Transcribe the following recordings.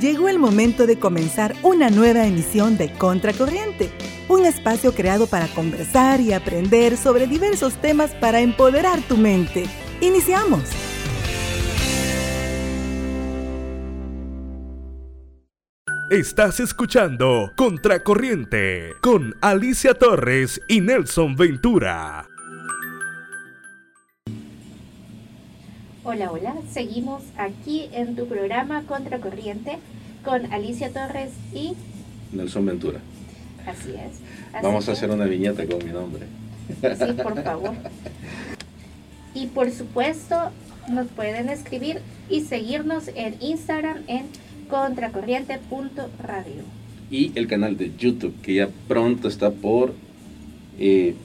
Llegó el momento de comenzar una nueva emisión de Contracorriente, un espacio creado para conversar y aprender sobre diversos temas para empoderar tu mente. Iniciamos. Estás escuchando Contracorriente con Alicia Torres y Nelson Ventura. Hola, hola, seguimos aquí en tu programa Contracorriente con Alicia Torres y Nelson Ventura. Así es. Vamos a hacer una viñeta con mi nombre. Sí, por favor. Y por supuesto, nos pueden escribir y seguirnos en Instagram en contracorriente.radio. Y el canal de YouTube, que ya pronto está por eh,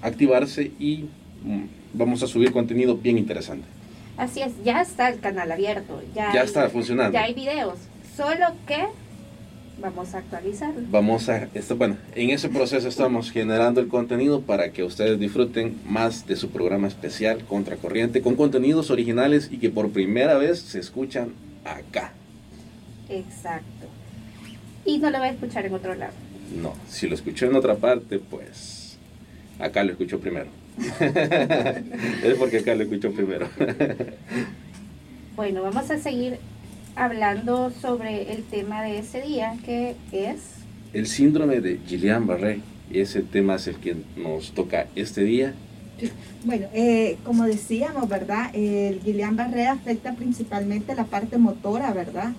activarse y mm, vamos a subir contenido bien interesante. Así es, ya está el canal abierto. Ya, ya está funcionando. Ya hay videos, solo que vamos a actualizarlo. Vamos a, esto, bueno, en ese proceso estamos generando el contenido para que ustedes disfruten más de su programa especial Contracorriente con contenidos originales y que por primera vez se escuchan acá. Exacto. Y no lo va a escuchar en otro lado. No, si lo escuchó en otra parte, pues acá lo escuchó primero. es porque acá lo escuchó primero. bueno, vamos a seguir hablando sobre el tema de ese día, que es... El síndrome de Guillain-Barré. Ese tema es el que nos toca este día. Bueno, eh, como decíamos, ¿verdad? El Guillain-Barré afecta principalmente la parte motora, ¿verdad?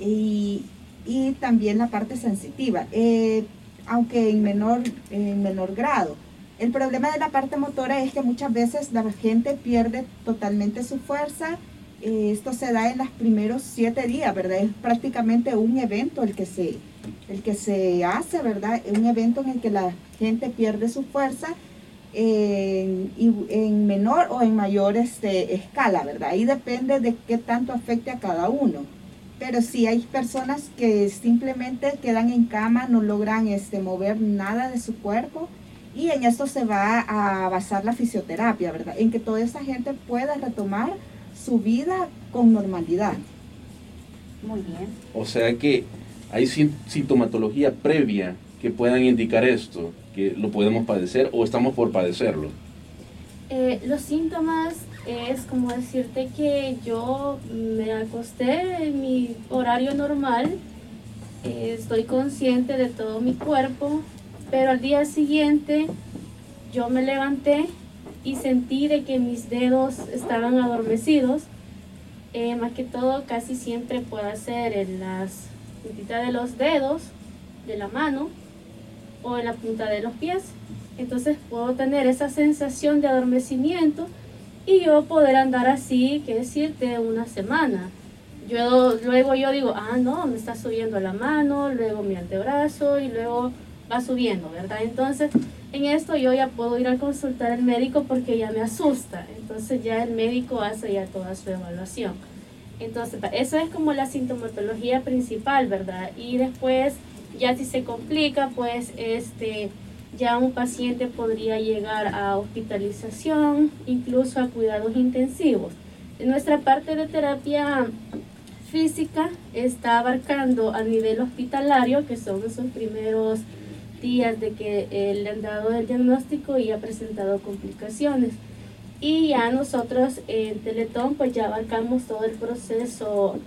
Y, y también la parte sensitiva, eh, aunque en menor, en menor grado. El problema de la parte motora es que muchas veces la gente pierde totalmente su fuerza. Eh, esto se da en los primeros siete días, ¿verdad? Es prácticamente un evento el que se, el que se hace, ¿verdad? Un evento en el que la gente pierde su fuerza en, en menor o en mayor este, escala, ¿verdad? Ahí depende de qué tanto afecte a cada uno. Pero sí hay personas que simplemente quedan en cama, no logran este, mover nada de su cuerpo y en esto se va a basar la fisioterapia, ¿verdad? En que toda esa gente pueda retomar su vida con normalidad. Muy bien. O sea que hay sintomatología previa que puedan indicar esto, que lo podemos padecer o estamos por padecerlo. Eh, los síntomas es como decirte que yo me acosté en mi horario normal, eh, estoy consciente de todo mi cuerpo, pero al día siguiente yo me levanté y sentí de que mis dedos estaban adormecidos. Eh, más que todo casi siempre puede ser en las puntitas de los dedos de la mano o en la punta de los pies. Entonces puedo tener esa sensación de adormecimiento y yo poder andar así, que decirte, una semana. Yo, luego yo digo, ah, no, me está subiendo la mano, luego mi antebrazo y luego va subiendo, ¿verdad? Entonces, en esto yo ya puedo ir a consultar al médico porque ya me asusta. Entonces ya el médico hace ya toda su evaluación. Entonces, eso es como la sintomatología principal, ¿verdad? Y después, ya si se complica, pues este, ya un paciente podría llegar a hospitalización, incluso a cuidados intensivos. En nuestra parte de terapia física está abarcando a nivel hospitalario, que son esos primeros días de que le han dado el diagnóstico y ha presentado complicaciones. Y ya nosotros en Teletón pues ya abarcamos todo el proceso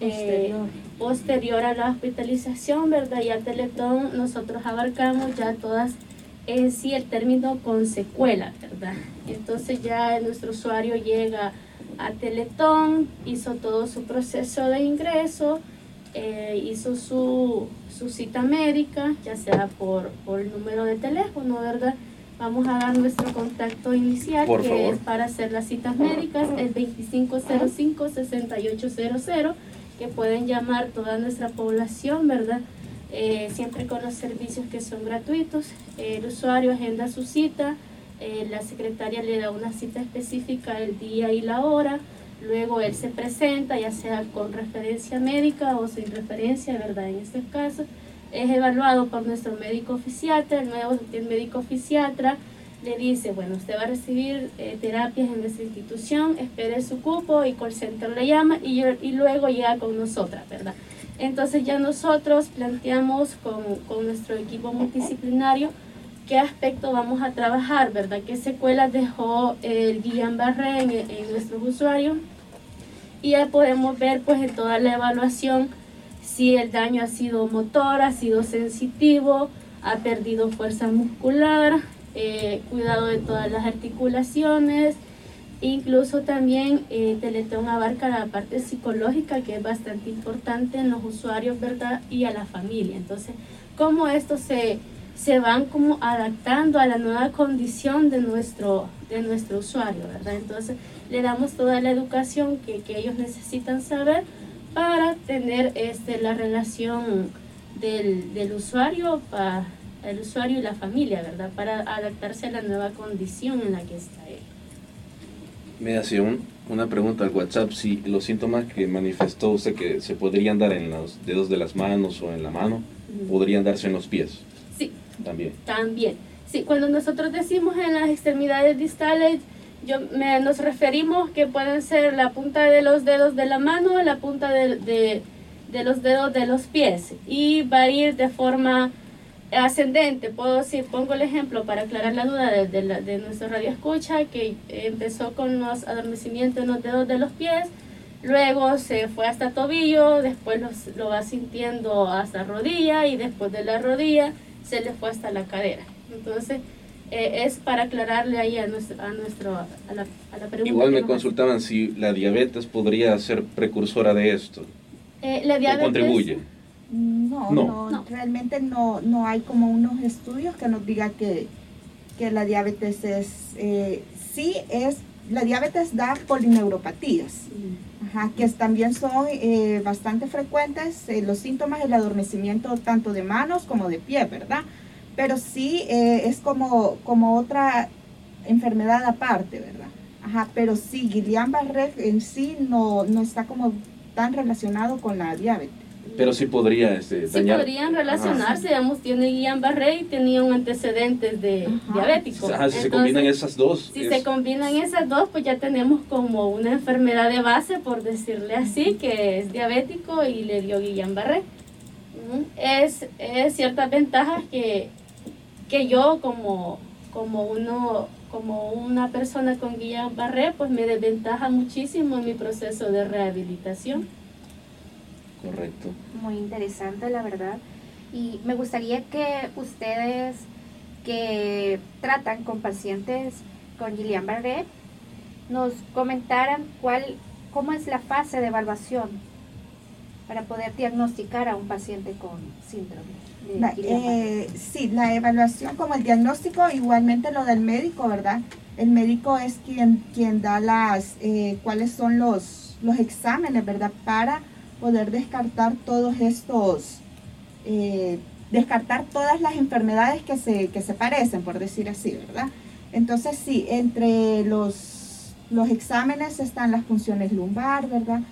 eh, posterior. a la hospitalización, ¿verdad? Ya Teletón nosotros abarcamos ya todas en sí el término con secuela, ¿verdad? Entonces ya nuestro usuario llega a Teletón, hizo todo su proceso de ingreso, eh, hizo su, su, cita médica, ya sea por, por, el número de teléfono, ¿verdad? Vamos a dar nuestro contacto inicial, que es para hacer las citas médicas, el 2505-6800, que pueden llamar toda nuestra población, ¿verdad? Eh, siempre con los servicios que son gratuitos. el usuario agenda su cita, eh, la secretaria le da una cita específica, el día y la hora, Luego él se presenta, ya sea con referencia médica o sin referencia, ¿verdad? En este caso, es evaluado por nuestro médico fisiatra. El, nuevo, el médico fisiatra le dice, bueno, usted va a recibir eh, terapias en nuestra institución, espere su cupo y call center le llama y, y luego llega con nosotras, ¿verdad? Entonces ya nosotros planteamos con, con nuestro equipo multidisciplinario qué aspecto vamos a trabajar, ¿verdad? ¿Qué secuelas dejó el Guillain-Barré en, en, nuestros usuarios? Y ya podemos ver pues en toda la evaluación si el daño ha sido motor, ha sido sensitivo, ha perdido fuerza muscular, eh, cuidado de todas las articulaciones, incluso también eh, Teletón abarca la parte psicológica que es bastante importante en los usuarios, ¿verdad? Y a la familia. Entonces, cómo esto se se van como adaptando a la nueva condición de nuestro, de nuestro usuario, ¿verdad? Entonces le damos toda la educación que, que ellos necesitan saber para tener este, la relación del, del usuario para el usuario y la familia, ¿verdad? Para adaptarse a la nueva condición en la que está él. Me hacía una pregunta al WhatsApp, si los síntomas que manifestó usted que se podrían dar en los dedos de las manos o en la mano, podrían darse en los pies. También. También. Sí, cuando nosotros decimos en las extremidades distales, yo, me, nos referimos que pueden ser la punta de los dedos de la mano, la punta de, de, de los dedos de los pies y va a ir de forma ascendente. Puedo decir, pongo el ejemplo para aclarar la duda de, de, de nuestro radio escucha, que empezó con los adormecimientos en los dedos de los pies, luego se fue hasta tobillo, después los, lo va sintiendo hasta rodilla y después de la rodilla se le fue hasta la cadera. Entonces, eh, es para aclararle ahí a nuestro, a, nuestro, a, la, a la pregunta. Igual me consultaban si la diabetes podría ser precursora de esto. Eh, la diabetes, contribuye? No, no, no, realmente no, no hay como unos estudios que nos diga que, que la diabetes es, eh, sí es, la diabetes da polineuropatías. Ajá, que también son eh, bastante frecuentes eh, los síntomas del adormecimiento tanto de manos como de pie, ¿verdad? Pero sí eh, es como, como otra enfermedad aparte, ¿verdad? Ajá, pero sí, Guillain-Barré en sí no, no está como tan relacionado con la diabetes. Pero sí podría este, sí podrían relacionarse, Ajá. digamos, tiene Guillain-Barré y tenía un antecedente de Ajá. diabético. Ajá, si Entonces, se combinan esas dos. Si es... se combinan esas dos, pues ya tenemos como una enfermedad de base, por decirle así, que es diabético y le dio Guillain-Barré. Es, es ciertas ventajas que, que yo como, como, uno, como una persona con Guillain-Barré, pues me desventaja muchísimo en mi proceso de rehabilitación. Correcto. Muy interesante, la verdad. Y me gustaría que ustedes que tratan con pacientes con Guillain-Barré nos comentaran cuál, cómo es la fase de evaluación para poder diagnosticar a un paciente con síndrome. De la, eh, sí, la evaluación como el diagnóstico, igualmente lo del médico, ¿verdad? El médico es quien, quien da las, eh, cuáles son los, los exámenes, ¿verdad? Para poder descartar todos estos, eh, descartar todas las enfermedades que se, que se parecen, por decir así, ¿verdad? Entonces sí, entre los, los exámenes están las funciones lumbar, ¿verdad?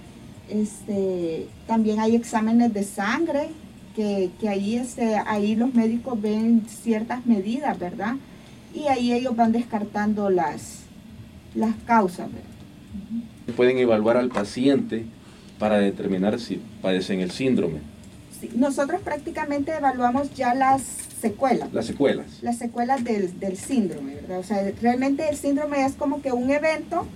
Este, también hay exámenes de sangre, que, que ahí, este, ahí los médicos ven ciertas medidas, ¿verdad? Y ahí ellos van descartando las, las causas, ¿verdad? Pueden evaluar al paciente para determinar si padecen el síndrome. Sí, nosotros prácticamente evaluamos ya las secuelas. Las secuelas. Las secuelas del, del, síndrome, ¿verdad? O sea, realmente el síndrome es como que un evento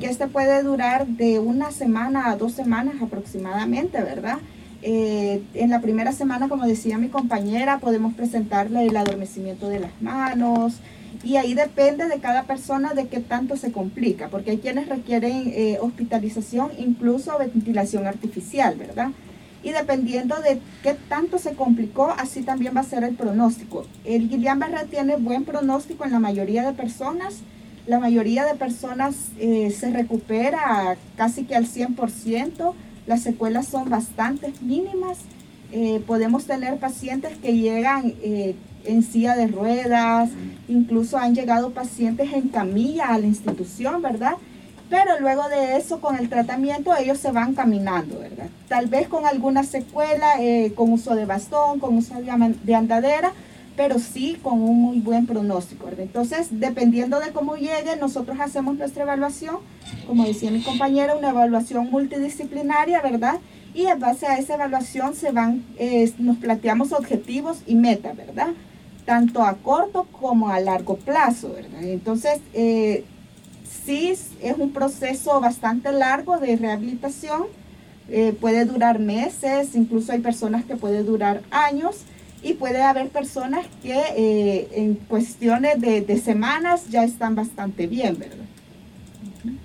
que este puede durar de una semana a dos semanas aproximadamente, ¿verdad? Eh, en la primera semana, como decía mi compañera, podemos presentarle el adormecimiento de las manos, y ahí depende de cada persona de qué tanto se complica, porque hay quienes requieren eh, hospitalización, incluso ventilación artificial, ¿verdad? Y dependiendo de qué tanto se complicó, así también va a ser el pronóstico. El Guillain-Barré tiene buen pronóstico en la mayoría de personas. La mayoría de personas eh, se recupera casi que al 100%. Las secuelas son bastante mínimas. Eh, podemos tener pacientes que llegan eh, en silla de ruedas, incluso han llegado pacientes en camilla a la institución, ¿verdad? Pero luego de eso, con el tratamiento, ellos se van caminando, ¿verdad? Tal vez con alguna secuela, eh, con uso de bastón, con uso de andadera, pero sí con un muy buen pronóstico, ¿verdad? Entonces, dependiendo de cómo llegue, nosotros hacemos nuestra evaluación, como decía mi compañera, una evaluación multidisciplinaria, ¿verdad? y en base a esa evaluación se van, nos planteamos objetivos y metas, ¿verdad? Tanto a corto como a largo plazo, ¿verdad? Entonces, eh, sí es un proceso bastante largo de rehabilitación, eh, puede durar meses, incluso hay personas que puede durar años y puede haber personas que en cuestiones de semanas ya están bastante bien, ¿verdad?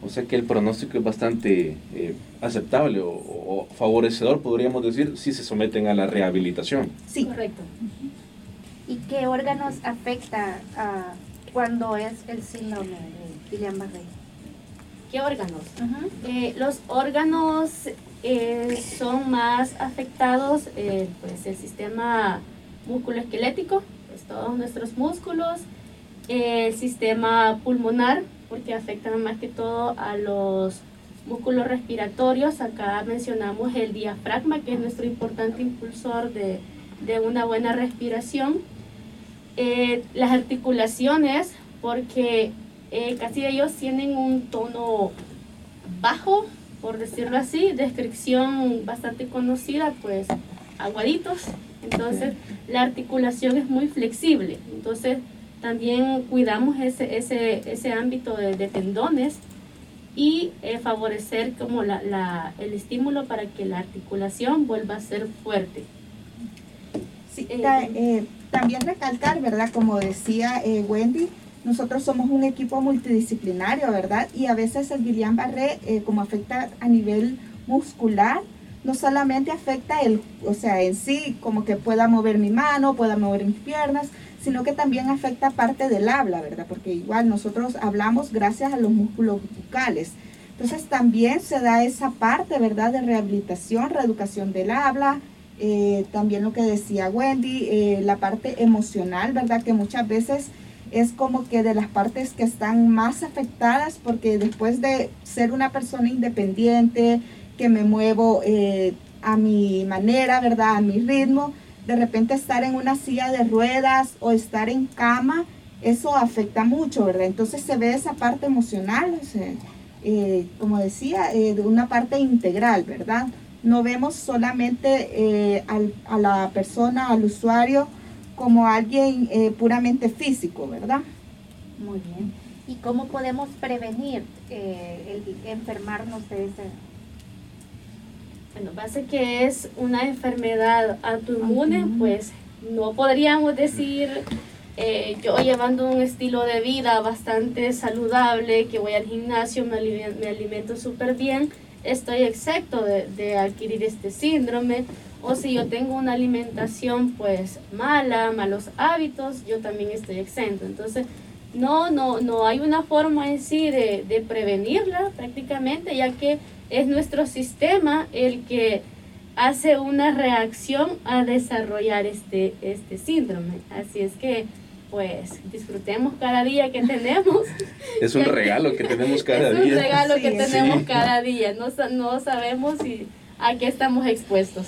O sea que el pronóstico es bastante eh, aceptable o, favorecedor, podríamos decir, si se someten a la rehabilitación. Sí, correcto. ¿Y qué órganos afecta cuando es el síndrome de Guillain-Barré? ¿Qué órganos? Eh, los órganos eh, son más afectados, pues el sistema musculoesquelético, pues todos nuestros músculos, el sistema pulmonar, porque afectan más que todo a los músculos respiratorios. Acá mencionamos el diafragma, que es nuestro importante impulsor de, una buena respiración. Eh, las articulaciones, porque eh, casi ellos tienen un tono bajo, por decirlo así, descripción bastante conocida, pues aguaditos. Entonces, la articulación es muy flexible. Entonces, también cuidamos ese, ese, ese ámbito de, tendones y eh, favorecer como la, la, el estímulo para que la articulación vuelva a ser fuerte. Eh, eh, también recalcar, ¿verdad? Como decía Wendy, nosotros somos un equipo multidisciplinario, ¿verdad? Y a veces el Guillain-Barré, como afecta a nivel muscular, no solamente afecta el, o sea, en sí, como que pueda mover mi mano, pueda mover mis piernas, sino que también afecta parte del habla, ¿verdad? Porque igual nosotros hablamos gracias a los músculos bucales. Entonces también se da esa parte, ¿verdad? De rehabilitación, reeducación del habla, eh, también lo que decía Wendy, eh, la parte emocional, ¿verdad? Que muchas veces es como que de las partes que están más afectadas porque después de ser una persona independiente, que me muevo eh, a mi manera, ¿verdad? A mi ritmo, de repente estar en una silla de ruedas o estar en cama, eso afecta mucho, ¿verdad? Entonces se ve esa parte emocional, eh, como decía, eh, de una parte integral, ¿verdad? No vemos solamente eh, a la persona, al usuario, como alguien puramente físico, ¿verdad? Muy bien. ¿Y cómo podemos prevenir el enfermarnos de ese bueno, base que es una enfermedad autoinmune, pues no podríamos decir eh, yo llevando un estilo de vida bastante saludable, que voy al gimnasio, me, alimento súper bien, estoy excepto de, de, adquirir este síndrome. O si yo tengo una alimentación pues mala, malos hábitos, yo también estoy exento. Entonces, no, no, no hay una forma en sí de, de prevenirla prácticamente, ya que es nuestro sistema el que hace una reacción a desarrollar este, este síndrome. Así es que, pues, disfrutemos cada día que tenemos. es un regalo que tenemos cada día. Es un regalo que tenemos cada día. No, no sabemos si, a qué estamos expuestos.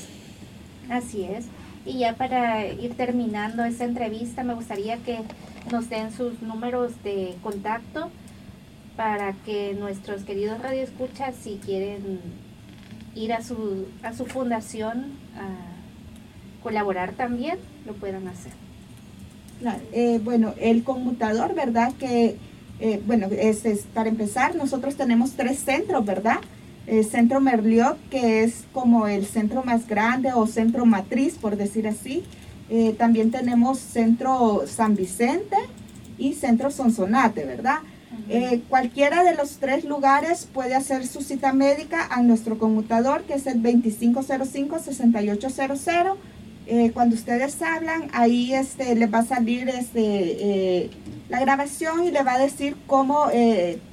Así es. Y ya para ir terminando esta entrevista, me gustaría que nos den sus números de contacto para que nuestros queridos radioescuchas, si quieren ir a su, a su fundación a colaborar también, lo puedan hacer. Eh, bueno, el conmutador, ¿verdad? Que, eh, bueno, es, para empezar, nosotros tenemos tres centros, ¿verdad? El centro Merliot, que es como el centro más grande o centro matriz, por decir así. Eh, también tenemos centro San Vicente y centro Sonsonate, ¿verdad? Eh, cualquiera de los tres lugares puede hacer su cita médica a nuestro conmutador, que es el 2505-6800. Eh, cuando ustedes hablan, ahí este, les va a salir este, eh, la grabación y le va a decir cómo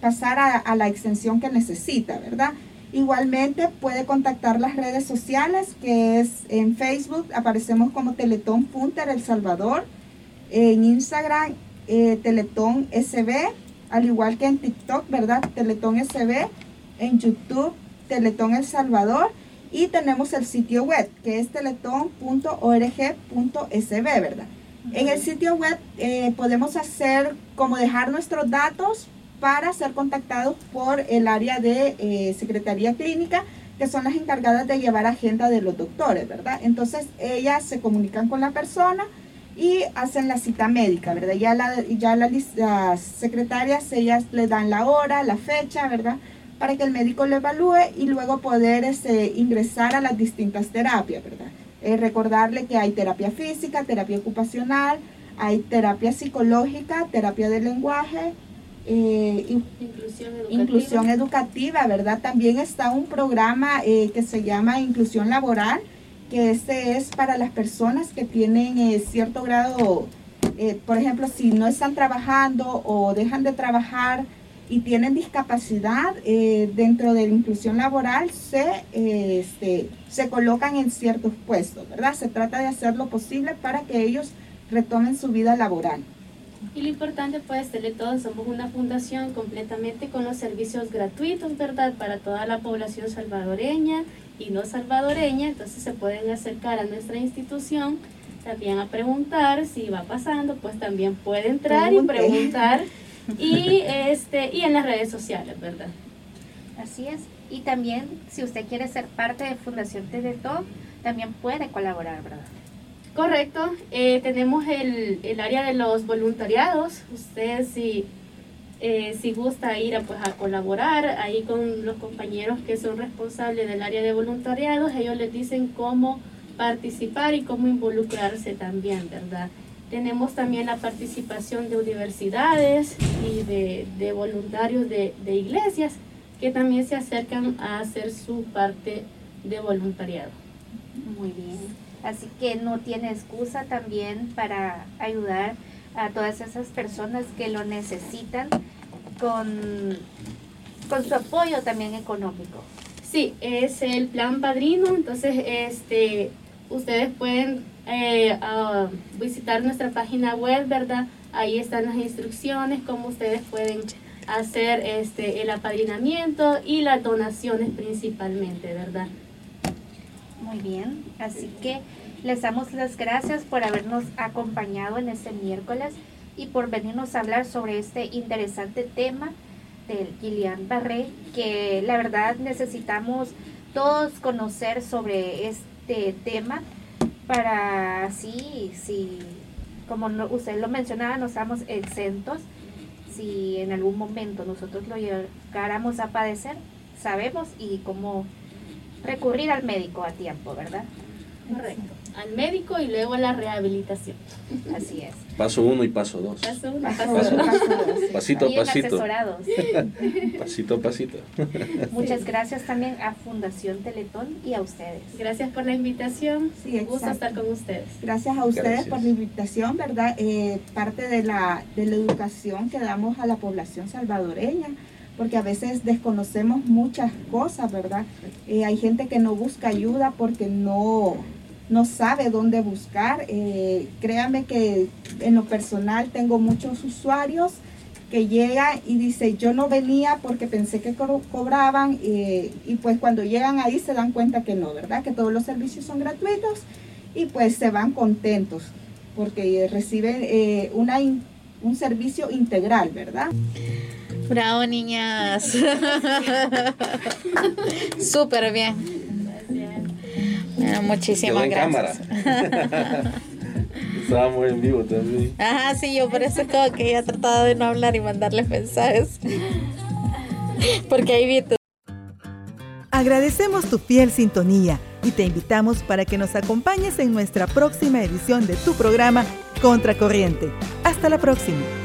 pasar a, la extensión que necesita, ¿verdad? Igualmente puede contactar las redes sociales, que es en Facebook, aparecemos como Teletón Punter El Salvador, en Instagram, Teletón SB, al igual que en TikTok, ¿verdad? Teletón SB, en YouTube, Teletón El Salvador, y tenemos el sitio web, que es teletón.org.sb, ¿verdad? En el sitio web eh, podemos hacer como dejar nuestros datos para ser contactados por el área de eh, Secretaría Clínica. que son las encargadas de llevar agenda de los doctores, ¿verdad? Entonces ellas se comunican con la persona y hacen la cita médica, ¿verdad? Ya, la, ya las secretarias, ellas le dan la hora, la fecha, ¿verdad? Para que el médico lo evalúe y luego poder este, ingresar a las distintas terapias, ¿verdad? Eh, recordarle que hay terapia física, terapia ocupacional, hay terapia psicológica, terapia del lenguaje, eh, inclusión, educativa. inclusión, educativa. ¿verdad? También está un programa eh, que se llama Inclusión Laboral, que este es para las personas que tienen eh, cierto grado, por ejemplo, si no están trabajando o dejan de trabajar y tienen discapacidad dentro de la inclusión laboral, se, este, se colocan en ciertos puestos, ¿verdad? Se trata de hacer lo posible para que ellos retomen su vida laboral. Y lo importante pues, Teletón, somos una fundación completamente con los servicios gratuitos, ¿verdad? Para toda la población salvadoreña y no salvadoreña, entonces se pueden acercar a nuestra institución también a preguntar si va pasando, pues también puede entrar y preguntar y este y en las redes sociales, ¿verdad? Así es. Y también si usted quiere ser parte de Fundación Teletón, también puede colaborar, ¿verdad? Correcto, eh, tenemos el, el, área de los voluntariados. Usted si, eh, si gusta ir a, pues, a colaborar ahí con los compañeros que son responsables del área de voluntariados, ellos les dicen cómo participar y cómo involucrarse también, ¿verdad? Tenemos también la participación de universidades y de, de voluntarios de, de iglesias que también se acercan a hacer su parte de voluntariado. Muy bien. Así que no tiene excusa también para ayudar a todas esas personas que lo necesitan con, con su apoyo también económico. Sí, es el plan padrino, entonces este, ustedes pueden eh, visitar nuestra página web, ¿verdad? Ahí están las instrucciones, cómo ustedes pueden hacer este, el apadrinamiento y las donaciones principalmente, ¿verdad? Muy bien, así que les damos las gracias por habernos acompañado en este miércoles y por venirnos a hablar sobre este interesante tema del Gillian Barré, que la verdad necesitamos todos conocer sobre este tema para así, si, como usted lo mencionaba, no estamos exentos. Si en algún momento nosotros lo llegáramos a padecer, sabemos y cómo recurrir al médico a tiempo, ¿verdad? Correcto. Al médico y luego a la rehabilitación. Así es. Paso uno y paso dos. Paso uno, paso, paso dos. Pasito a pasito. pasito a pasito. Muchas gracias también a Fundación Teletón y a ustedes. Gracias por la invitación. Sí, Un gusto estar con ustedes. Gracias a ustedes por la invitación, ¿verdad? Eh, parte de la, de la educación que damos a la población salvadoreña porque a veces desconocemos muchas cosas, ¿verdad? Eh, hay gente que no busca ayuda porque no, no sabe dónde buscar. Eh, créanme que en lo personal tengo muchos usuarios que llegan y dicen, yo no venía porque pensé que cobraban eh, y pues cuando llegan ahí se dan cuenta que no, ¿verdad? Que todos los servicios son gratuitos y pues se van contentos porque reciben una, un servicio integral, ¿verdad? Bravo, niñas. Súper bien. Bueno, muchísimas gracias. Estábamos en vivo también. Ajá, sí, yo por eso como que he tratado de no hablar y mandarles mensajes. Porque ahí vi Agradecemos tu fiel sintonía y te invitamos para que nos acompañes en nuestra próxima edición de tu programa Contracorriente. Hasta la próxima.